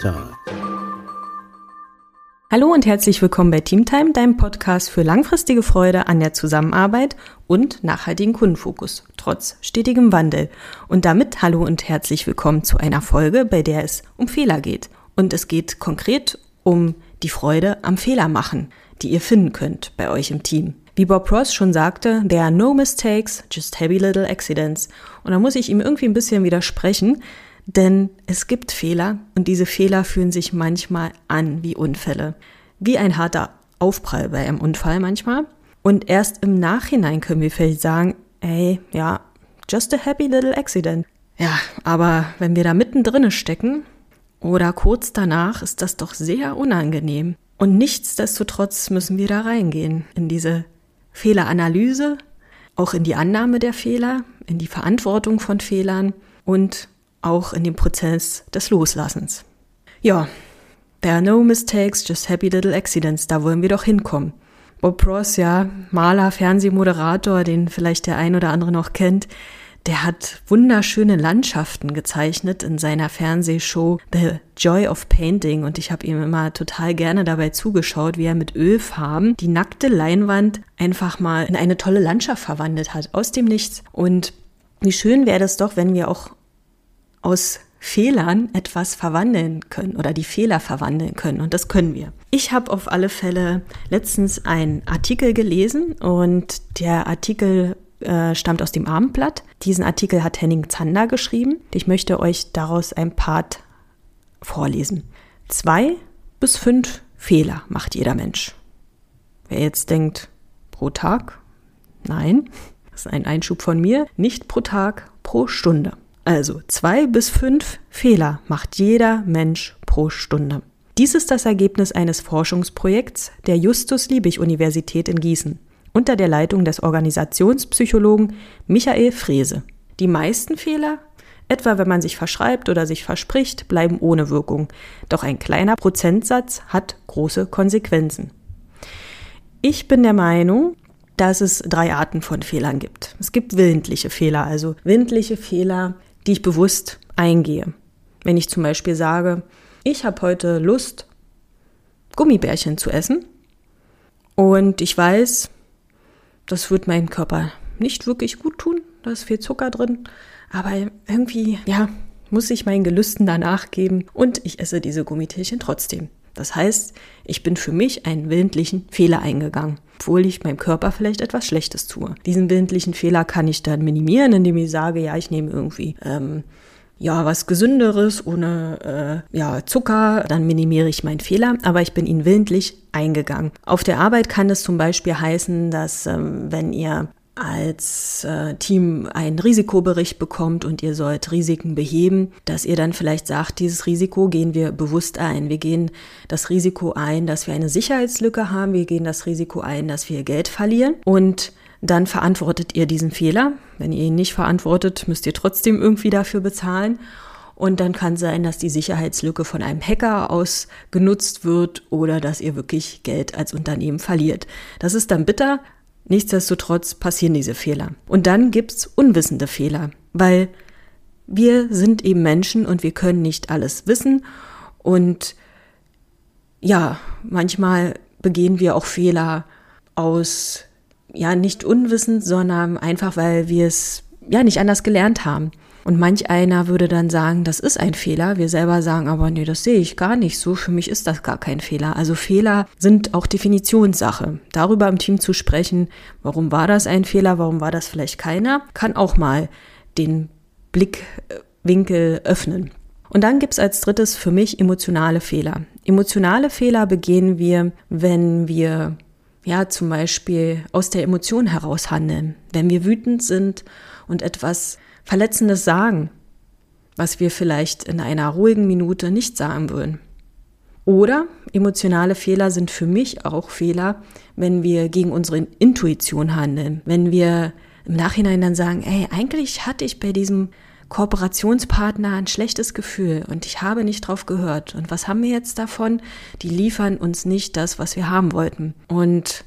Time. Hallo und herzlich willkommen bei Teamtime, deinem Podcast für langfristige Freude an der Zusammenarbeit und nachhaltigen Kundenfokus, trotz stetigem Wandel. Und damit hallo und herzlich willkommen zu einer Folge, bei der es um Fehler geht. Und es geht konkret um die Freude am Fehler machen, die ihr finden könnt bei euch im Team. Wie Bob Ross schon sagte, there are no mistakes, just heavy little accidents. Und da muss ich ihm irgendwie ein bisschen widersprechen, denn es gibt Fehler und diese Fehler fühlen sich manchmal an wie Unfälle. Wie ein harter Aufprall bei einem Unfall manchmal. Und erst im Nachhinein können wir vielleicht sagen, ey, ja, just a happy little accident. Ja, aber wenn wir da mittendrin stecken oder kurz danach, ist das doch sehr unangenehm. Und nichtsdestotrotz müssen wir da reingehen in diese Fehleranalyse, auch in die Annahme der Fehler, in die Verantwortung von Fehlern und auch in den Prozess des Loslassens. Ja, there are no mistakes, just happy little accidents, da wollen wir doch hinkommen. Bob Ross, ja, Maler, Fernsehmoderator, den vielleicht der ein oder andere noch kennt, der hat wunderschöne Landschaften gezeichnet in seiner Fernsehshow The Joy of Painting und ich habe ihm immer total gerne dabei zugeschaut, wie er mit Ölfarben die nackte Leinwand einfach mal in eine tolle Landschaft verwandelt hat, aus dem Nichts. Und wie schön wäre das doch, wenn wir auch aus Fehlern etwas verwandeln können oder die Fehler verwandeln können. Und das können wir. Ich habe auf alle Fälle letztens einen Artikel gelesen und der Artikel äh, stammt aus dem Abendblatt. Diesen Artikel hat Henning Zander geschrieben. Ich möchte euch daraus ein Part vorlesen. Zwei bis fünf Fehler macht jeder Mensch. Wer jetzt denkt, pro Tag? Nein, das ist ein Einschub von mir. Nicht pro Tag, pro Stunde. Also zwei bis fünf Fehler macht jeder Mensch pro Stunde. Dies ist das Ergebnis eines Forschungsprojekts der Justus-Liebig-Universität in Gießen unter der Leitung des Organisationspsychologen Michael Frese. Die meisten Fehler, etwa wenn man sich verschreibt oder sich verspricht, bleiben ohne Wirkung. Doch ein kleiner Prozentsatz hat große Konsequenzen. Ich bin der Meinung, dass es drei Arten von Fehlern gibt. Es gibt willentliche Fehler, also willentliche Fehler, die ich bewusst eingehe. Wenn ich zum Beispiel sage, ich habe heute Lust, Gummibärchen zu essen und ich weiß, das wird meinem Körper nicht wirklich gut tun. Da ist viel Zucker drin. Aber irgendwie, ja, muss ich meinen Gelüsten danach geben und ich esse diese Gummitierchen trotzdem. Das heißt, ich bin für mich einen willentlichen Fehler eingegangen, obwohl ich meinem Körper vielleicht etwas Schlechtes tue. Diesen willentlichen Fehler kann ich dann minimieren, indem ich sage, ja, ich nehme irgendwie ähm, ja, was Gesünderes ohne äh, ja, Zucker, dann minimiere ich meinen Fehler, aber ich bin ihn willentlich eingegangen. Auf der Arbeit kann es zum Beispiel heißen, dass ähm, wenn ihr als äh, Team einen Risikobericht bekommt und ihr sollt Risiken beheben, dass ihr dann vielleicht sagt, dieses Risiko gehen wir bewusst ein. Wir gehen das Risiko ein, dass wir eine Sicherheitslücke haben. Wir gehen das Risiko ein, dass wir Geld verlieren. Und dann verantwortet ihr diesen Fehler. Wenn ihr ihn nicht verantwortet, müsst ihr trotzdem irgendwie dafür bezahlen. Und dann kann sein, dass die Sicherheitslücke von einem Hacker ausgenutzt wird oder dass ihr wirklich Geld als Unternehmen verliert. Das ist dann bitter. Nichtsdestotrotz passieren diese Fehler. Und dann gibt's unwissende Fehler, weil wir sind eben Menschen und wir können nicht alles wissen. Und ja, manchmal begehen wir auch Fehler aus ja nicht unwissend, sondern einfach, weil wir es ja nicht anders gelernt haben. Und manch einer würde dann sagen, das ist ein Fehler. Wir selber sagen aber, nee, das sehe ich gar nicht so. Für mich ist das gar kein Fehler. Also Fehler sind auch Definitionssache. Darüber im Team zu sprechen, warum war das ein Fehler, warum war das vielleicht keiner, kann auch mal den Blickwinkel öffnen. Und dann gibt's als drittes für mich emotionale Fehler. Emotionale Fehler begehen wir, wenn wir ja, zum Beispiel aus der Emotion heraus handeln. Wenn wir wütend sind und etwas Verletzendes sagen, was wir vielleicht in einer ruhigen Minute nicht sagen würden. Oder emotionale Fehler sind für mich auch Fehler, wenn wir gegen unsere Intuition handeln. Wenn wir im Nachhinein dann sagen, ey, eigentlich hatte ich bei diesem Kooperationspartner ein schlechtes Gefühl und ich habe nicht drauf gehört. Und was haben wir jetzt davon? Die liefern uns nicht das, was wir haben wollten. Und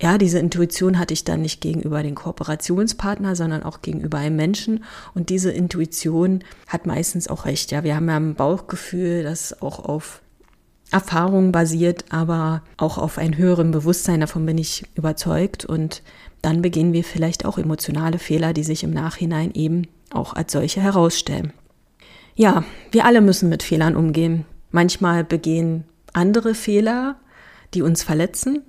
ja, diese Intuition hatte ich dann nicht gegenüber den Kooperationspartner, sondern auch gegenüber einem Menschen. Und diese Intuition hat meistens auch recht. Ja, wir haben ja ein Bauchgefühl, das auch auf Erfahrung basiert, aber auch auf ein höherem Bewusstsein. Davon bin ich überzeugt. Und dann begehen wir vielleicht auch emotionale Fehler, die sich im Nachhinein eben auch als solche herausstellen. Ja, wir alle müssen mit Fehlern umgehen. Manchmal begehen andere Fehler, die uns verletzen.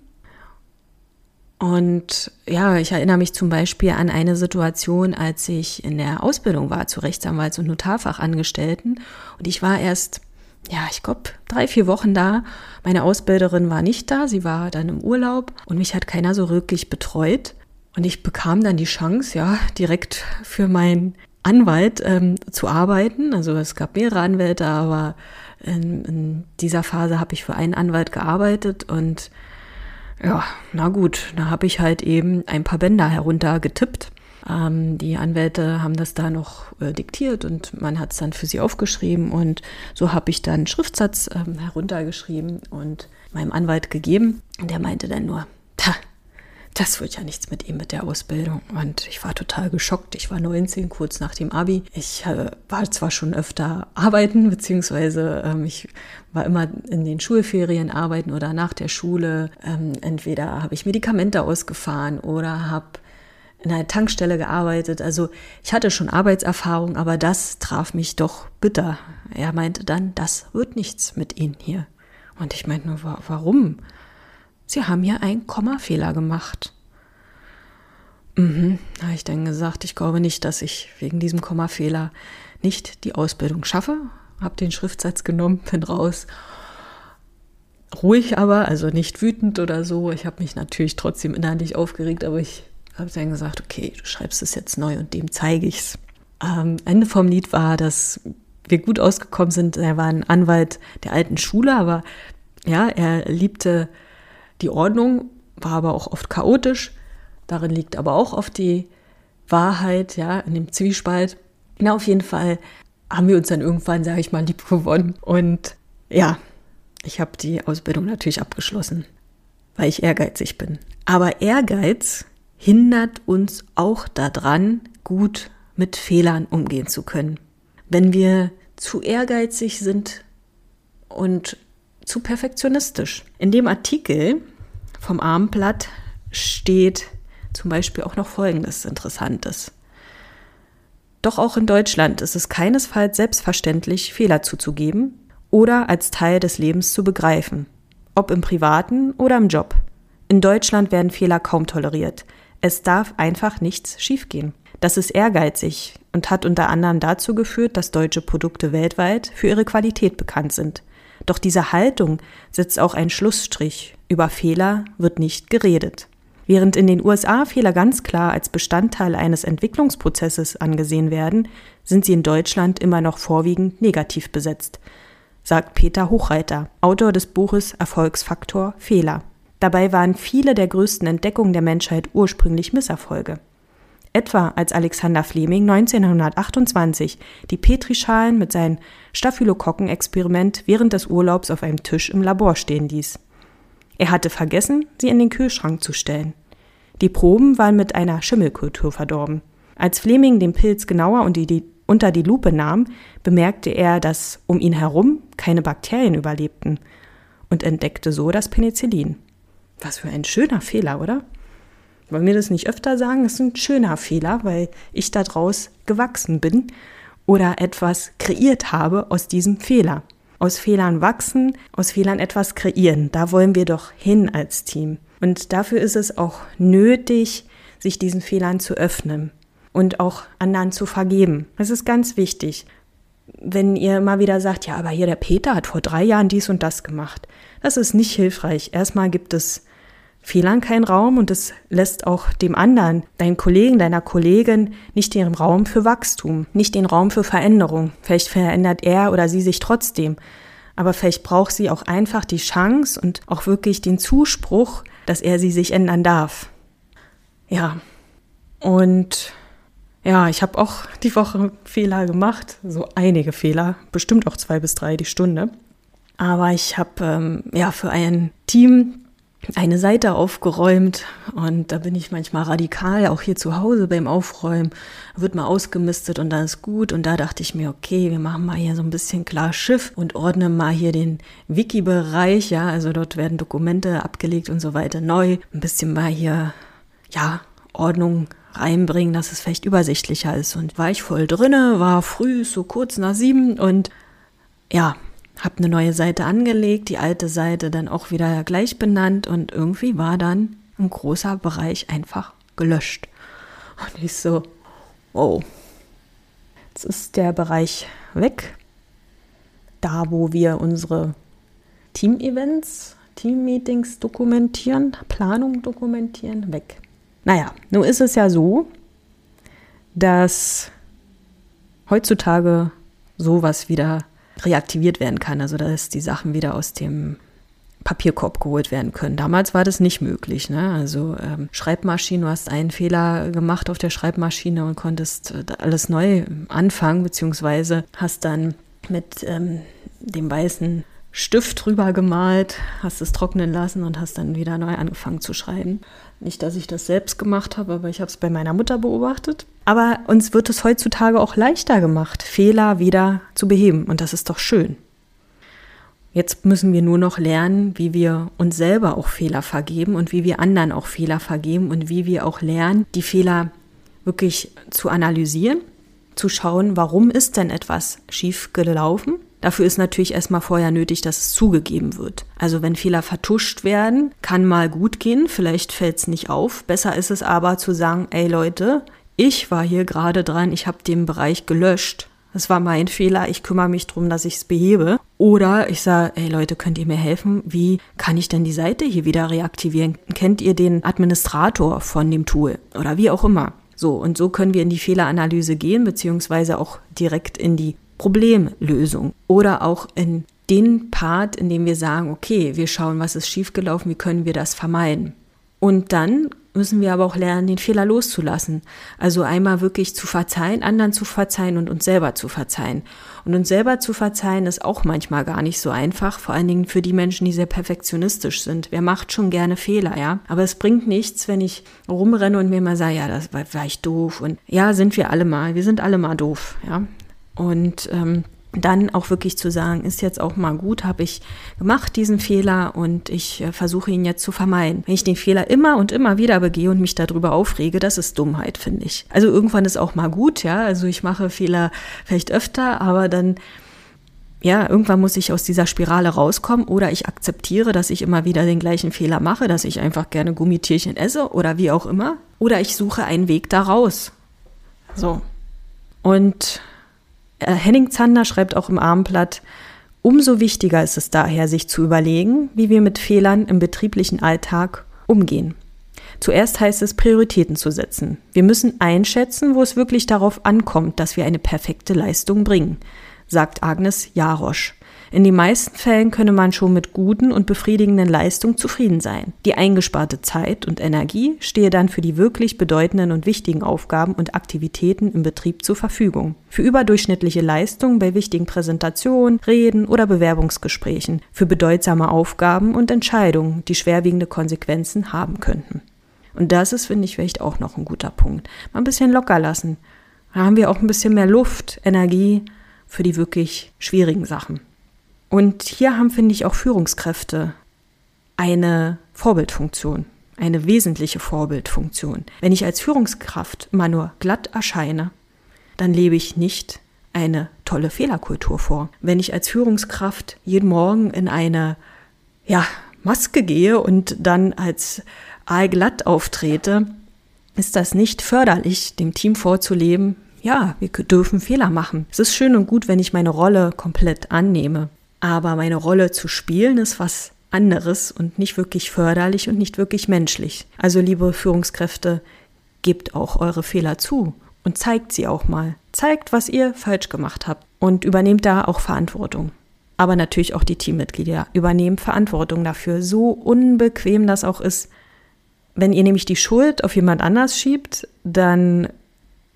Und ja, ich erinnere mich zum Beispiel an eine Situation, als ich in der Ausbildung war zu Rechtsanwalts- und Notarfachangestellten. Und ich war erst, ja, ich glaube, drei, vier Wochen da. Meine Ausbilderin war nicht da, sie war dann im Urlaub und mich hat keiner so wirklich betreut. Und ich bekam dann die Chance, ja, direkt für meinen Anwalt ähm, zu arbeiten. Also es gab mehrere Anwälte, aber in, in dieser Phase habe ich für einen Anwalt gearbeitet und ja, na gut, da habe ich halt eben ein paar Bänder heruntergetippt. Ähm, die Anwälte haben das da noch äh, diktiert und man hat es dann für sie aufgeschrieben und so habe ich dann Schriftsatz ähm, heruntergeschrieben und meinem Anwalt gegeben. Und der meinte dann nur, das wird ja nichts mit ihm mit der Ausbildung. Und ich war total geschockt. Ich war 19, kurz nach dem Abi. Ich äh, war zwar schon öfter arbeiten, beziehungsweise ähm, ich war immer in den Schulferien arbeiten oder nach der Schule. Ähm, entweder habe ich Medikamente ausgefahren oder habe in einer Tankstelle gearbeitet. Also ich hatte schon Arbeitserfahrung, aber das traf mich doch bitter. Er meinte dann, das wird nichts mit Ihnen hier. Und ich meinte nur, warum? Sie haben hier einen Kommafehler gemacht. Mhm, habe ich dann gesagt, ich glaube nicht, dass ich wegen diesem Kommafehler nicht die Ausbildung schaffe. Habe den Schriftsatz genommen, bin raus. Ruhig aber, also nicht wütend oder so. Ich habe mich natürlich trotzdem innerlich aufgeregt, aber ich habe dann gesagt, okay, du schreibst es jetzt neu und dem zeige ich's. Ähm, Ende vom Lied war, dass wir gut ausgekommen sind. Er war ein Anwalt der alten Schule, aber ja, er liebte die Ordnung war aber auch oft chaotisch. Darin liegt aber auch oft die Wahrheit, ja, in dem Zwiespalt. Na, auf jeden Fall haben wir uns dann irgendwann, sage ich mal, lieb gewonnen. Und ja, ich habe die Ausbildung natürlich abgeschlossen, weil ich ehrgeizig bin. Aber Ehrgeiz hindert uns auch daran, gut mit Fehlern umgehen zu können. Wenn wir zu ehrgeizig sind und zu perfektionistisch. In dem Artikel vom Armblatt steht zum Beispiel auch noch Folgendes Interessantes. Doch auch in Deutschland ist es keinesfalls selbstverständlich, Fehler zuzugeben oder als Teil des Lebens zu begreifen, ob im privaten oder im Job. In Deutschland werden Fehler kaum toleriert. Es darf einfach nichts schiefgehen. Das ist ehrgeizig und hat unter anderem dazu geführt, dass deutsche Produkte weltweit für ihre Qualität bekannt sind. Doch diese Haltung setzt auch einen Schlussstrich. Über Fehler wird nicht geredet. Während in den USA Fehler ganz klar als Bestandteil eines Entwicklungsprozesses angesehen werden, sind sie in Deutschland immer noch vorwiegend negativ besetzt, sagt Peter Hochreiter, Autor des Buches Erfolgsfaktor Fehler. Dabei waren viele der größten Entdeckungen der Menschheit ursprünglich Misserfolge. Etwa als Alexander Fleming 1928 die Petrischalen mit seinem Staphylokokken-Experiment während des Urlaubs auf einem Tisch im Labor stehen ließ. Er hatte vergessen, sie in den Kühlschrank zu stellen. Die Proben waren mit einer Schimmelkultur verdorben. Als Fleming den Pilz genauer unter die, unter die Lupe nahm, bemerkte er, dass um ihn herum keine Bakterien überlebten und entdeckte so das Penicillin. Was für ein schöner Fehler, oder? Wollen wir das nicht öfter sagen? Das ist ein schöner Fehler, weil ich daraus gewachsen bin oder etwas kreiert habe aus diesem Fehler. Aus Fehlern wachsen, aus Fehlern etwas kreieren. Da wollen wir doch hin als Team. Und dafür ist es auch nötig, sich diesen Fehlern zu öffnen und auch anderen zu vergeben. Das ist ganz wichtig. Wenn ihr immer wieder sagt, ja, aber hier der Peter hat vor drei Jahren dies und das gemacht. Das ist nicht hilfreich. Erstmal gibt es Fehlern keinen Raum und es lässt auch dem anderen, deinen Kollegen, deiner Kollegin nicht den Raum für Wachstum, nicht den Raum für Veränderung. Vielleicht verändert er oder sie sich trotzdem, aber vielleicht braucht sie auch einfach die Chance und auch wirklich den Zuspruch, dass er sie sich ändern darf. Ja, und ja, ich habe auch die Woche Fehler gemacht, so einige Fehler, bestimmt auch zwei bis drei die Stunde. Aber ich habe ähm, ja für ein Team eine Seite aufgeräumt und da bin ich manchmal radikal, auch hier zu Hause beim Aufräumen, wird mal ausgemistet und dann ist gut. Und da dachte ich mir, okay, wir machen mal hier so ein bisschen klar Schiff und ordnen mal hier den Wiki-Bereich, ja, also dort werden Dokumente abgelegt und so weiter neu, ein bisschen mal hier, ja, Ordnung reinbringen, dass es vielleicht übersichtlicher ist. Und war ich voll drinne, war früh, so kurz nach sieben und ja, habe eine neue Seite angelegt, die alte Seite dann auch wieder gleich benannt und irgendwie war dann ein großer Bereich einfach gelöscht. Und ich so, wow, jetzt ist der Bereich weg. Da, wo wir unsere Team-Events, Team-Meetings dokumentieren, Planung dokumentieren, weg. Naja, nun ist es ja so, dass heutzutage sowas wieder reaktiviert werden kann, also dass die Sachen wieder aus dem Papierkorb geholt werden können. Damals war das nicht möglich. Ne? Also ähm, Schreibmaschine, du hast einen Fehler gemacht auf der Schreibmaschine und konntest äh, alles neu anfangen, beziehungsweise hast dann mit ähm, dem weißen Stift drüber gemalt, hast es trocknen lassen und hast dann wieder neu angefangen zu schreiben. Nicht, dass ich das selbst gemacht habe, aber ich habe es bei meiner Mutter beobachtet. Aber uns wird es heutzutage auch leichter gemacht, Fehler wieder zu beheben. Und das ist doch schön. Jetzt müssen wir nur noch lernen, wie wir uns selber auch Fehler vergeben und wie wir anderen auch Fehler vergeben und wie wir auch lernen, die Fehler wirklich zu analysieren, zu schauen, warum ist denn etwas schief gelaufen Dafür ist natürlich erstmal vorher nötig, dass es zugegeben wird. Also wenn Fehler vertuscht werden, kann mal gut gehen, vielleicht fällt es nicht auf. Besser ist es aber zu sagen, ey Leute, ich war hier gerade dran, ich habe den Bereich gelöscht. Das war mein Fehler, ich kümmere mich darum, dass ich es behebe. Oder ich sage, ey Leute, könnt ihr mir helfen? Wie kann ich denn die Seite hier wieder reaktivieren? Kennt ihr den Administrator von dem Tool? Oder wie auch immer. So, und so können wir in die Fehleranalyse gehen, beziehungsweise auch direkt in die Problemlösung oder auch in den Part, in dem wir sagen, okay, wir schauen, was ist schiefgelaufen, wie können wir das vermeiden. Und dann müssen wir aber auch lernen, den Fehler loszulassen. Also einmal wirklich zu verzeihen, anderen zu verzeihen und uns selber zu verzeihen. Und uns selber zu verzeihen ist auch manchmal gar nicht so einfach, vor allen Dingen für die Menschen, die sehr perfektionistisch sind. Wer macht schon gerne Fehler, ja? Aber es bringt nichts, wenn ich rumrenne und mir mal sage, ja, das war, war ich doof. Und ja, sind wir alle mal. Wir sind alle mal doof, ja. Und ähm, dann auch wirklich zu sagen, ist jetzt auch mal gut, habe ich gemacht diesen Fehler und ich äh, versuche ihn jetzt zu vermeiden. Wenn ich den Fehler immer und immer wieder begehe und mich darüber aufrege, das ist Dummheit, finde ich. Also irgendwann ist auch mal gut, ja, also ich mache Fehler vielleicht öfter, aber dann ja, irgendwann muss ich aus dieser Spirale rauskommen oder ich akzeptiere, dass ich immer wieder den gleichen Fehler mache, dass ich einfach gerne Gummitierchen esse oder wie auch immer. Oder ich suche einen Weg da raus. So. Und Henning Zander schreibt auch im Armblatt, umso wichtiger ist es daher, sich zu überlegen, wie wir mit Fehlern im betrieblichen Alltag umgehen. Zuerst heißt es, Prioritäten zu setzen. Wir müssen einschätzen, wo es wirklich darauf ankommt, dass wir eine perfekte Leistung bringen, sagt Agnes Jarosch. In den meisten Fällen könne man schon mit guten und befriedigenden Leistungen zufrieden sein. Die eingesparte Zeit und Energie stehe dann für die wirklich bedeutenden und wichtigen Aufgaben und Aktivitäten im Betrieb zur Verfügung. Für überdurchschnittliche Leistungen bei wichtigen Präsentationen, Reden oder Bewerbungsgesprächen, für bedeutsame Aufgaben und Entscheidungen, die schwerwiegende Konsequenzen haben könnten. Und das ist, finde ich, vielleicht auch noch ein guter Punkt. Mal ein bisschen locker lassen. Da haben wir auch ein bisschen mehr Luft, Energie für die wirklich schwierigen Sachen. Und hier haben, finde ich, auch Führungskräfte eine Vorbildfunktion, eine wesentliche Vorbildfunktion. Wenn ich als Führungskraft immer nur glatt erscheine, dann lebe ich nicht eine tolle Fehlerkultur vor. Wenn ich als Führungskraft jeden Morgen in eine ja, Maske gehe und dann als aalglatt auftrete, ist das nicht förderlich, dem Team vorzuleben, ja, wir dürfen Fehler machen. Es ist schön und gut, wenn ich meine Rolle komplett annehme. Aber meine Rolle zu spielen ist was anderes und nicht wirklich förderlich und nicht wirklich menschlich. Also liebe Führungskräfte, gebt auch eure Fehler zu und zeigt sie auch mal. Zeigt, was ihr falsch gemacht habt und übernehmt da auch Verantwortung. Aber natürlich auch die Teammitglieder übernehmen Verantwortung dafür, so unbequem das auch ist. Wenn ihr nämlich die Schuld auf jemand anders schiebt, dann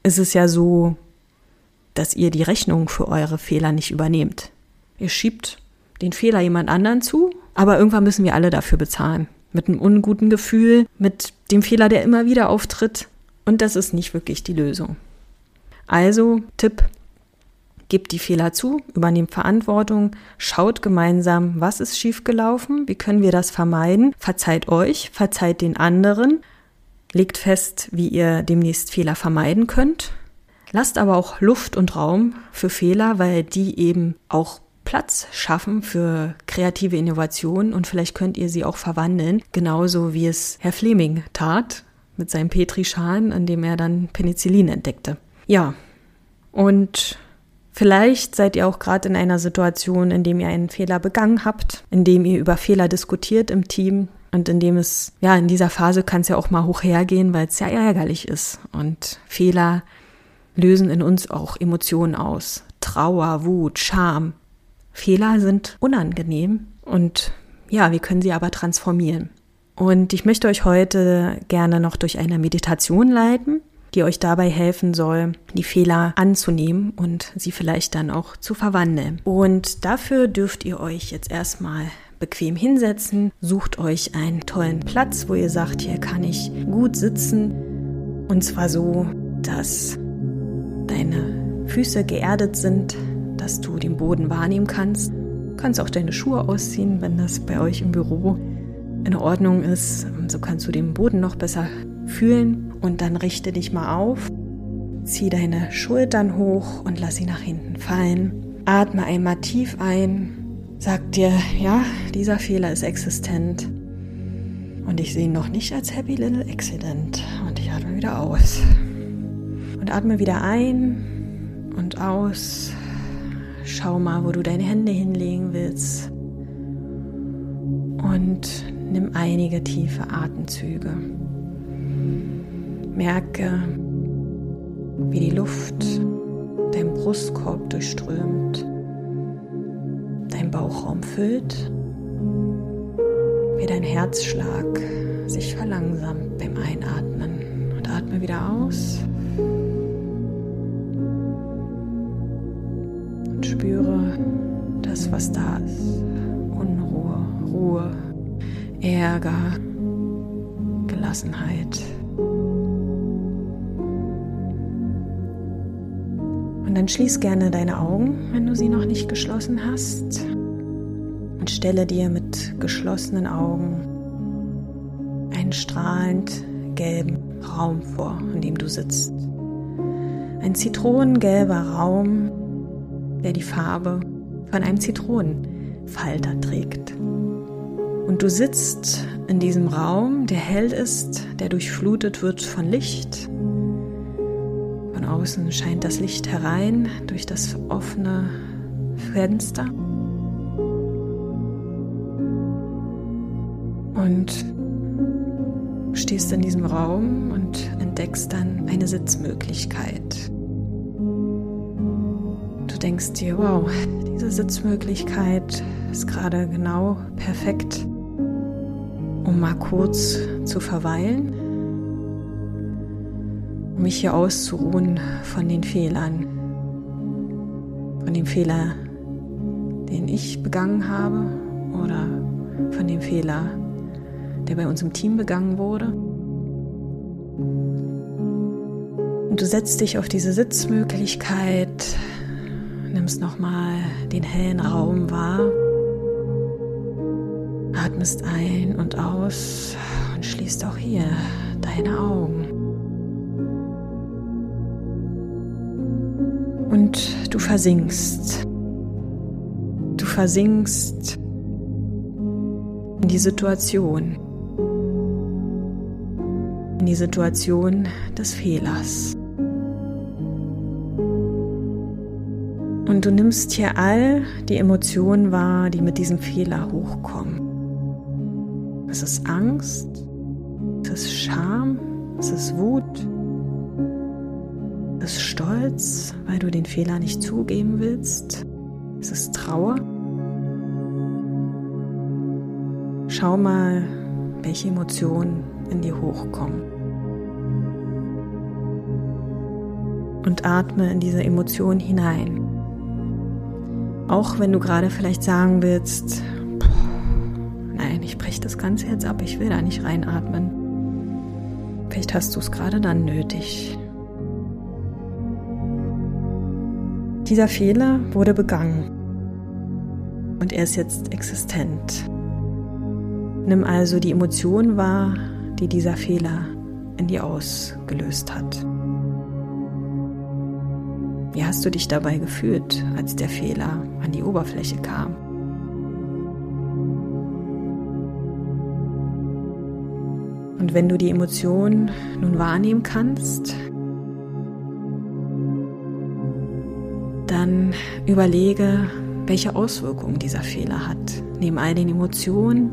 ist es ja so, dass ihr die Rechnung für eure Fehler nicht übernehmt. Ihr schiebt den Fehler jemand anderen zu, aber irgendwann müssen wir alle dafür bezahlen. mit einem unguten Gefühl, mit dem Fehler, der immer wieder auftritt. Und das ist nicht wirklich die Lösung. Also, Tipp, gebt die Fehler zu, übernehmt Verantwortung, schaut gemeinsam, was ist schiefgelaufen, wie können wir das vermeiden, verzeiht euch, verzeiht den anderen, legt fest, wie ihr demnächst Fehler vermeiden könnt. Lasst aber auch Luft und Raum für Fehler, weil die eben auch Platz schaffen für kreative Innovationen und vielleicht könnt ihr sie auch verwandeln, genauso wie es Herr Fleming tat mit seinem Petrischalen, an dem er dann Penicillin entdeckte. Ja, und vielleicht seid ihr auch gerade in einer Situation, in dem ihr einen Fehler begangen habt, in dem ihr über Fehler diskutiert im Team und in dem es, ja, in dieser Phase kann es ja auch mal hoch hergehen, weil es ja ärgerlich ist und Fehler lösen in uns auch Emotionen aus. Trauer, Wut, Scham, Fehler sind unangenehm und ja, wir können sie aber transformieren. Und ich möchte euch heute gerne noch durch eine Meditation leiten, die euch dabei helfen soll, die Fehler anzunehmen und sie vielleicht dann auch zu verwandeln. Und dafür dürft ihr euch jetzt erstmal bequem hinsetzen, sucht euch einen tollen Platz, wo ihr sagt, hier kann ich gut sitzen und zwar so, dass deine Füße geerdet sind, dass du den Boden wahrnehmen kannst. Du kannst auch deine Schuhe ausziehen, wenn das bei euch im Büro in Ordnung ist. So kannst du den Boden noch besser fühlen und dann richte dich mal auf. Zieh deine Schultern hoch und lass sie nach hinten fallen. Atme einmal tief ein. Sag dir, ja, dieser Fehler ist existent. Und ich sehe ihn noch nicht als Happy Little Accident. Und ich atme wieder aus. Und atme wieder ein und aus. Schau mal, wo du deine Hände hinlegen willst. Und nimm einige tiefe Atemzüge. Merke, wie die Luft deinen Brustkorb durchströmt, dein Bauchraum füllt, wie dein Herzschlag sich verlangsamt beim Einatmen. Und atme wieder aus. Spüre das, was da ist. Unruhe, Ruhe, Ärger, Gelassenheit. Und dann schließ gerne deine Augen, wenn du sie noch nicht geschlossen hast. Und stelle dir mit geschlossenen Augen einen strahlend gelben Raum vor, in dem du sitzt. Ein zitronengelber Raum, der die Farbe von einem Zitronenfalter trägt. Und du sitzt in diesem Raum, der hell ist, der durchflutet wird von Licht. Von außen scheint das Licht herein durch das offene Fenster. Und stehst in diesem Raum und entdeckst dann eine Sitzmöglichkeit denkst dir, wow, diese Sitzmöglichkeit ist gerade genau perfekt, um mal kurz zu verweilen, um mich hier auszuruhen von den Fehlern, von dem Fehler, den ich begangen habe oder von dem Fehler, der bei uns im Team begangen wurde. Und du setzt dich auf diese Sitzmöglichkeit, nimmst nochmal den hellen Raum wahr, atmest ein und aus und schließt auch hier deine Augen. Und du versinkst. Du versinkst in die Situation. In die Situation des Fehlers. Und du nimmst hier all die Emotionen wahr, die mit diesem Fehler hochkommen. Es ist Angst, es ist Scham, es ist Wut, es ist Stolz, weil du den Fehler nicht zugeben willst. Es ist Trauer. Schau mal, welche Emotionen in dir hochkommen. Und atme in diese Emotion hinein. Auch wenn du gerade vielleicht sagen willst, nein, ich breche das Ganze jetzt ab, ich will da nicht reinatmen. Vielleicht hast du es gerade dann nötig. Dieser Fehler wurde begangen und er ist jetzt existent. Nimm also die Emotion wahr, die dieser Fehler in dir ausgelöst hat. Wie hast du dich dabei gefühlt, als der Fehler an die Oberfläche kam? Und wenn du die Emotion nun wahrnehmen kannst, dann überlege, welche Auswirkungen dieser Fehler hat. Neben all den Emotionen,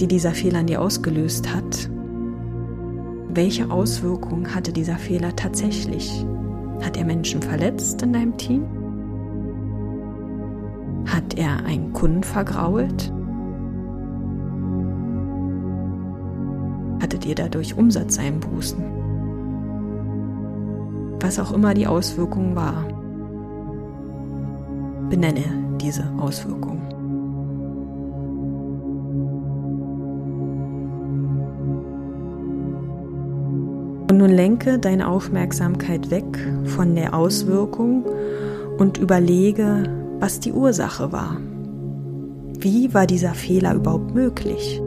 die dieser Fehler an dir ausgelöst hat, welche Auswirkungen hatte dieser Fehler tatsächlich? Hat er Menschen verletzt in deinem Team? Hat er einen Kunden vergrault? Hattet ihr dadurch Umsatzeinbußen? Was auch immer die Auswirkung war, benenne diese Auswirkung. Nun lenke deine Aufmerksamkeit weg von der Auswirkung und überlege, was die Ursache war. Wie war dieser Fehler überhaupt möglich?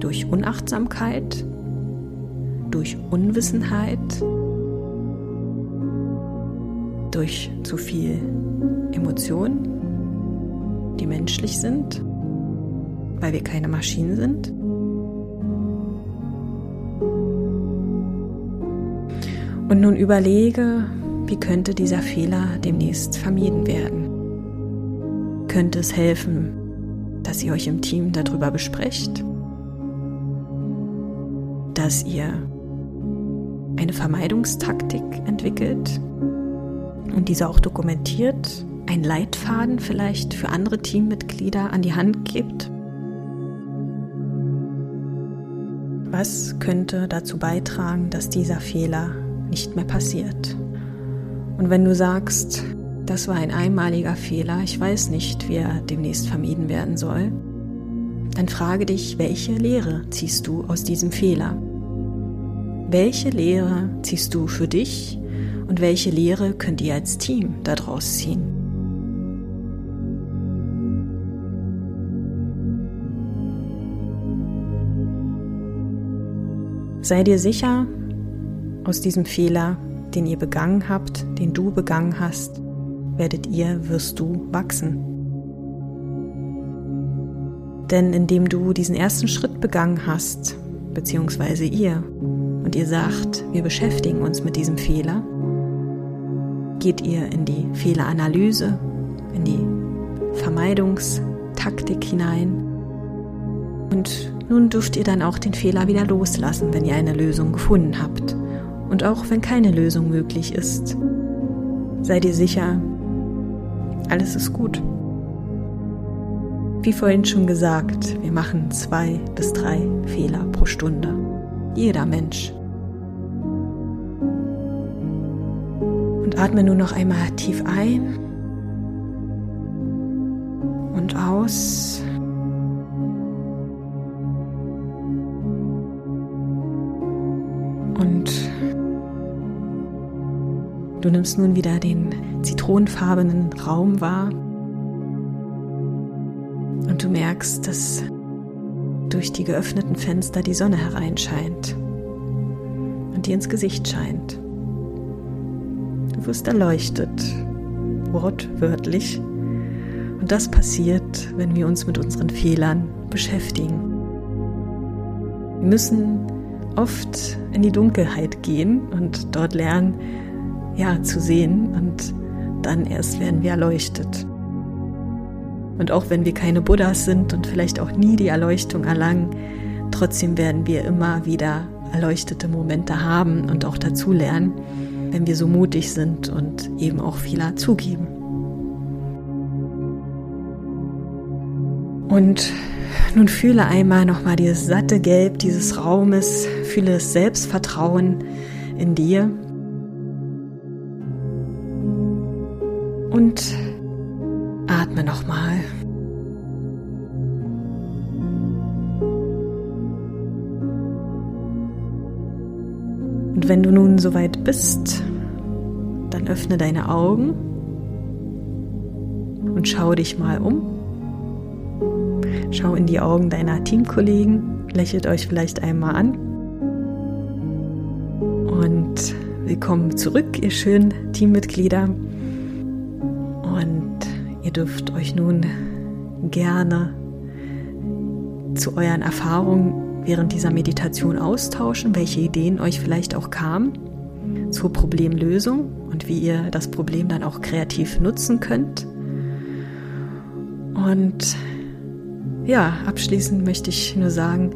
Durch Unachtsamkeit? Durch Unwissenheit? Durch zu viel Emotionen, die menschlich sind, weil wir keine Maschinen sind? Und nun überlege, wie könnte dieser Fehler demnächst vermieden werden? Könnte es helfen, dass ihr euch im Team darüber besprecht? Dass ihr eine Vermeidungstaktik entwickelt und diese auch dokumentiert, einen Leitfaden vielleicht für andere Teammitglieder an die Hand gibt? Was könnte dazu beitragen, dass dieser Fehler nicht mehr passiert. Und wenn du sagst, das war ein einmaliger Fehler, ich weiß nicht, wie er demnächst vermieden werden soll, dann frage dich, welche Lehre ziehst du aus diesem Fehler? Welche Lehre ziehst du für dich und welche Lehre könnt ihr als Team daraus ziehen? Sei dir sicher, aus diesem Fehler, den ihr begangen habt, den du begangen hast, werdet ihr, wirst du wachsen. Denn indem du diesen ersten Schritt begangen hast, beziehungsweise ihr, und ihr sagt, wir beschäftigen uns mit diesem Fehler, geht ihr in die Fehleranalyse, in die Vermeidungstaktik hinein und nun dürft ihr dann auch den Fehler wieder loslassen, wenn ihr eine Lösung gefunden habt. Und auch wenn keine Lösung möglich ist, sei dir sicher, alles ist gut. Wie vorhin schon gesagt, wir machen zwei bis drei Fehler pro Stunde. Jeder Mensch. Und atme nur noch einmal tief ein und aus. Du nimmst nun wieder den zitronenfarbenen Raum wahr und du merkst, dass durch die geöffneten Fenster die Sonne hereinscheint und dir ins Gesicht scheint. Du wirst erleuchtet, wortwörtlich. Und das passiert, wenn wir uns mit unseren Fehlern beschäftigen. Wir müssen oft in die Dunkelheit gehen und dort lernen, ja, zu sehen und dann erst werden wir erleuchtet. Und auch wenn wir keine Buddhas sind und vielleicht auch nie die Erleuchtung erlangen, trotzdem werden wir immer wieder erleuchtete Momente haben und auch dazu lernen, wenn wir so mutig sind und eben auch Fehler zugeben. Und nun fühle einmal nochmal dieses satte Gelb dieses Raumes, fühle das Selbstvertrauen in dir und atme nochmal. Und wenn du nun soweit bist, dann öffne deine Augen und schau dich mal um. Schau in die Augen deiner Teamkollegen, lächelt euch vielleicht einmal an. Und willkommen zurück, ihr schönen Teammitglieder. Dürft euch nun gerne zu euren Erfahrungen während dieser Meditation austauschen, welche Ideen euch vielleicht auch kamen zur Problemlösung und wie ihr das Problem dann auch kreativ nutzen könnt. Und ja, abschließend möchte ich nur sagen,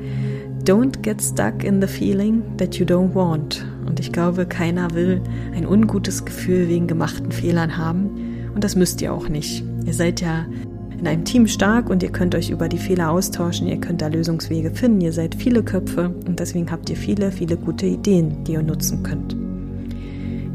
don't get stuck in the feeling that you don't want. Und ich glaube, keiner will ein ungutes Gefühl wegen gemachten Fehlern haben. Und das müsst ihr auch nicht. Ihr seid ja in einem Team stark und ihr könnt euch über die Fehler austauschen, ihr könnt da Lösungswege finden, ihr seid viele Köpfe und deswegen habt ihr viele, viele gute Ideen, die ihr nutzen könnt.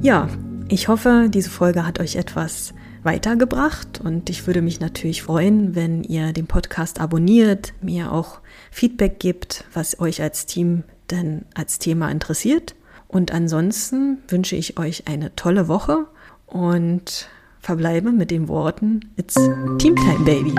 Ja, ich hoffe, diese Folge hat euch etwas weitergebracht und ich würde mich natürlich freuen, wenn ihr den Podcast abonniert, mir auch Feedback gibt, was euch als Team denn als Thema interessiert. Und ansonsten wünsche ich euch eine tolle Woche und verbleibe mit den Worten It's Team Time Baby.